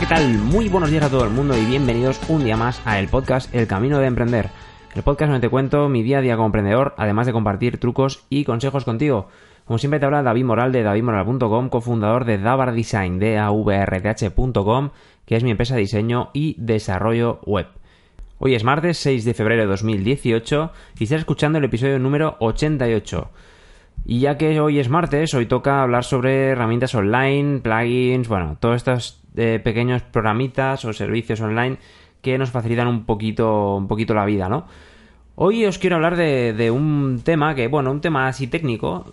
¿qué tal? Muy buenos días a todo el mundo y bienvenidos un día más a el podcast El Camino de Emprender. El podcast donde te cuento mi día a día como emprendedor, además de compartir trucos y consejos contigo. Como siempre te habla David Moral de davidmoral.com, cofundador de Davar Design, de avrdh.com, que es mi empresa de diseño y desarrollo web. Hoy es martes 6 de febrero de 2018 y estás escuchando el episodio número 88. Y ya que hoy es martes, hoy toca hablar sobre herramientas online, plugins, bueno, todos estos eh, pequeños programitas o servicios online que nos facilitan un poquito, un poquito la vida, ¿no? Hoy os quiero hablar de, de un tema que, bueno, un tema así técnico,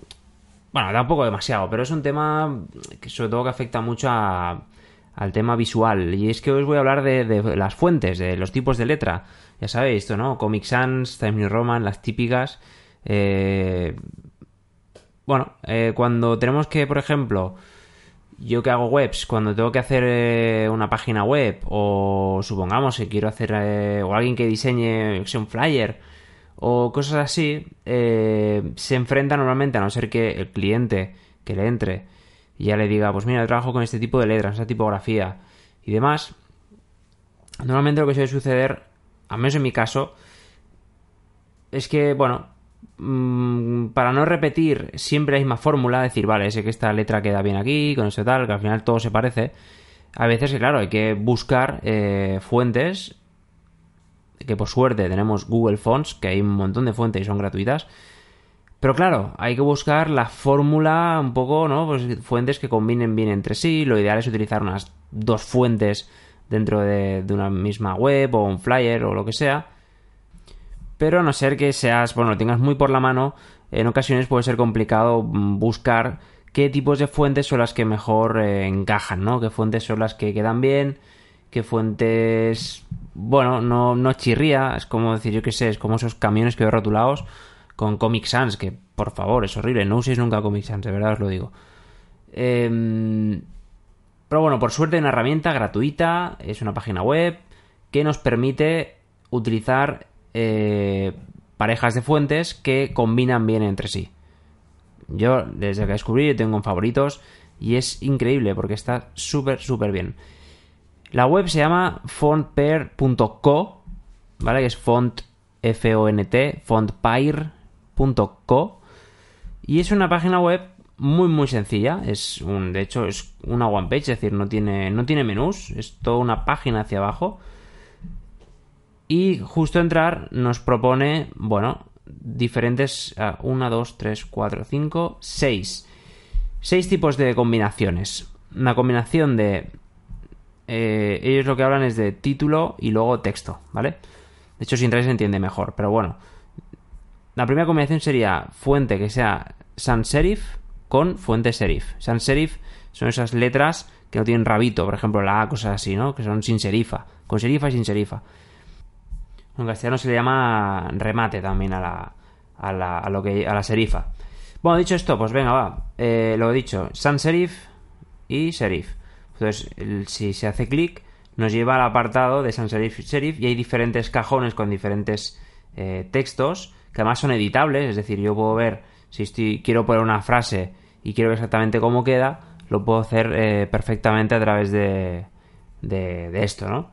bueno, tampoco demasiado, pero es un tema que sobre todo que afecta mucho al tema visual. Y es que os voy a hablar de, de, las fuentes, de los tipos de letra. Ya sabéis esto, ¿no? Comic Sans, Times New Roman, las típicas. Eh, bueno, eh, cuando tenemos que, por ejemplo, yo que hago webs, cuando tengo que hacer eh, una página web, o supongamos que quiero hacer, eh, o alguien que diseñe un flyer, o cosas así, eh, se enfrenta normalmente, a no ser que el cliente que le entre ya le diga, pues mira, trabajo con este tipo de letras, esta tipografía y demás. Normalmente lo que suele suceder, al menos en mi caso, es que, bueno, mmm, para no repetir siempre la misma fórmula, decir, vale, sé que esta letra queda bien aquí, con esto tal, que al final todo se parece. A veces, claro, hay que buscar eh, fuentes, que por suerte tenemos Google Fonts, que hay un montón de fuentes y son gratuitas. Pero claro, hay que buscar la fórmula un poco, ¿no? Pues fuentes que combinen bien entre sí. Lo ideal es utilizar unas dos fuentes dentro de, de una misma web o un flyer o lo que sea pero a no ser que seas, bueno, lo tengas muy por la mano, en ocasiones puede ser complicado mm, buscar qué tipos de fuentes son las que mejor eh, encajan, ¿no? Qué fuentes son las que quedan bien, qué fuentes, bueno, no, no chirría, es como decir, yo qué sé, es como esos camiones que veo rotulados con Comic Sans, que por favor, es horrible, no uséis nunca Comic Sans, de verdad os lo digo. Eh, pero bueno, por suerte una herramienta gratuita, es una página web que nos permite utilizar eh, parejas de fuentes que combinan bien entre sí. Yo, desde que descubrí, tengo en favoritos y es increíble porque está súper, súper bien. La web se llama fontpair.co, ¿vale? Que es font, F-O-N-T, fontpair.co. Y es una página web muy, muy sencilla. Es un, de hecho, es una one page, es decir, no tiene, no tiene menús, es toda una página hacia abajo y justo entrar nos propone, bueno, diferentes... 1, 2, 3, 4, 5, 6. 6 tipos de combinaciones. Una combinación de... Eh, ellos lo que hablan es de título y luego texto, ¿vale? De hecho, si entráis se entiende mejor, pero bueno. La primera combinación sería fuente que sea sans serif con fuente serif. Sans serif son esas letras que no tienen rabito, por ejemplo la A, cosas así, ¿no? Que son sin serifa. Con serifa y sin serifa. En castellano se le llama remate también a la, a la, a lo que, a la serifa. Bueno, dicho esto, pues venga, va. Eh, lo he dicho, sans serif y serif. Entonces, si se hace clic, nos lleva al apartado de sans serif y serif y hay diferentes cajones con diferentes eh, textos que además son editables. Es decir, yo puedo ver si estoy, quiero poner una frase y quiero ver exactamente cómo queda, lo puedo hacer eh, perfectamente a través de, de, de esto, ¿no?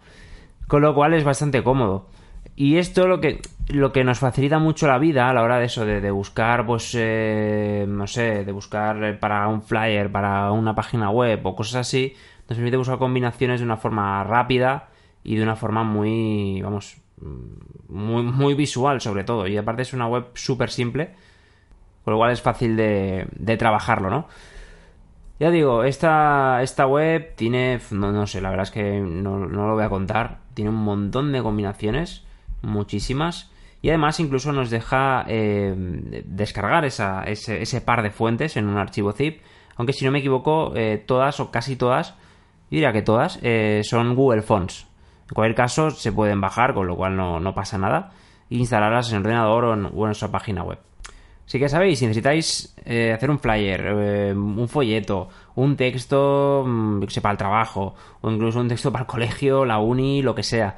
Con lo cual es bastante cómodo. Y esto lo que, lo que nos facilita mucho la vida a la hora de eso, de, de buscar, pues, eh, no sé, de buscar para un flyer, para una página web o cosas así, nos permite buscar combinaciones de una forma rápida y de una forma muy, vamos, muy, muy visual sobre todo. Y aparte es una web súper simple, con lo cual es fácil de, de trabajarlo, ¿no? Ya digo, esta, esta web tiene, no, no sé, la verdad es que no, no lo voy a contar, tiene un montón de combinaciones muchísimas. Y además incluso nos deja eh, descargar esa, ese, par de fuentes en un archivo zip. Aunque si no me equivoco, eh, todas o casi todas, yo diría que todas, eh, son Google Fonts. En cualquier caso, se pueden bajar, con lo cual no, no pasa nada. E instalarlas en el ordenador o en, o en nuestra página web. Así que sabéis, si necesitáis hacer un flyer, un folleto, un texto, mmm, que para el trabajo, o incluso un texto para el colegio, la uni, lo que sea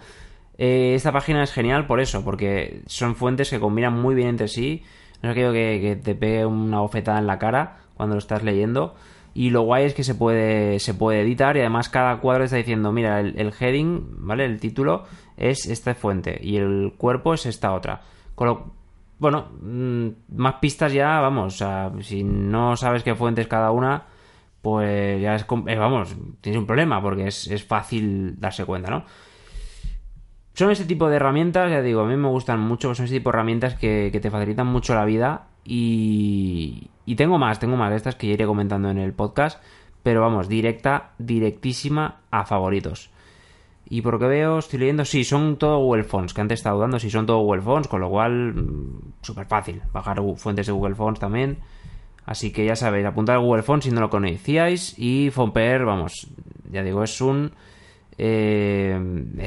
eh, esta página es genial por eso, porque son fuentes que combinan muy bien entre sí. No es aquello que, te pegue una bofetada en la cara cuando lo estás leyendo. Y lo guay es que se puede, se puede editar y además cada cuadro está diciendo, mira, el, heading, ¿vale? El título es esta fuente y el cuerpo es esta otra. Con lo, bueno, mm, más pistas ya, vamos, o sea, si no sabes qué fuente es cada una, pues ya es, eh, vamos, tienes un problema porque es, es fácil darse cuenta, ¿no? Son ese tipo de herramientas, ya digo, a mí me gustan mucho, son ese tipo de herramientas que, que te facilitan mucho la vida y, y tengo más, tengo más de estas que ya iré comentando en el podcast. Pero vamos, directa, directísima a favoritos. Y por lo que veo, estoy leyendo, sí, son todo Google Fonts, que antes estaba dudando si son todo Google Fonts, con lo cual, mm, súper fácil. Bajar fuentes de Google Fonts también. Así que ya sabéis, apuntar Google Fonts si no lo conocíais. Y Fonper, vamos, ya digo, es un. Eh,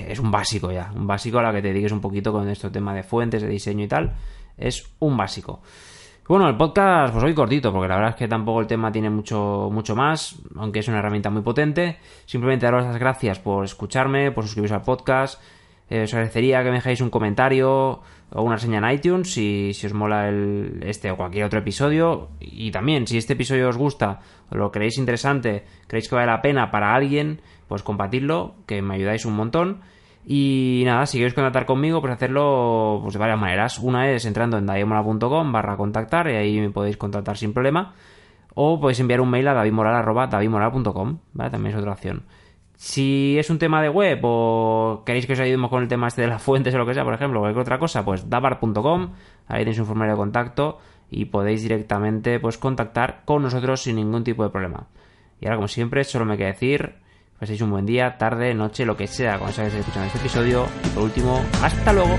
es un básico ya. Un básico a la que te dediques un poquito con este tema de fuentes, de diseño y tal. Es un básico. Bueno, el podcast pues hoy cortito, porque la verdad es que tampoco el tema tiene mucho, mucho más, aunque es una herramienta muy potente. Simplemente daros las gracias por escucharme, por suscribiros al podcast. Eh, os agradecería que me dejéis un comentario o una reseña en iTunes si, os mola el, este o cualquier otro episodio. Y también, si este episodio os gusta o lo creéis interesante, creéis que vale la pena para alguien, pues compartidlo, que me ayudáis un montón. Y nada, si queréis contactar conmigo, pues hacerlo pues, de varias maneras. Una es entrando en davidmoral.com barra contactar y ahí me podéis contactar sin problema. O podéis enviar un mail a davidmoral.com, ¿vale? También es otra opción. Si es un tema de web o queréis que os ayudemos con el tema este de las fuentes o lo que sea, por ejemplo, o cualquier otra cosa, pues dabar.com, ahí tenéis un formulario de contacto y podéis directamente pues contactar con nosotros sin ningún tipo de problema. Y ahora, como siempre, solo me queda decir paséis un buen día, tarde, noche, lo que sea cuando estéis escuchando este episodio. Y por último, hasta luego.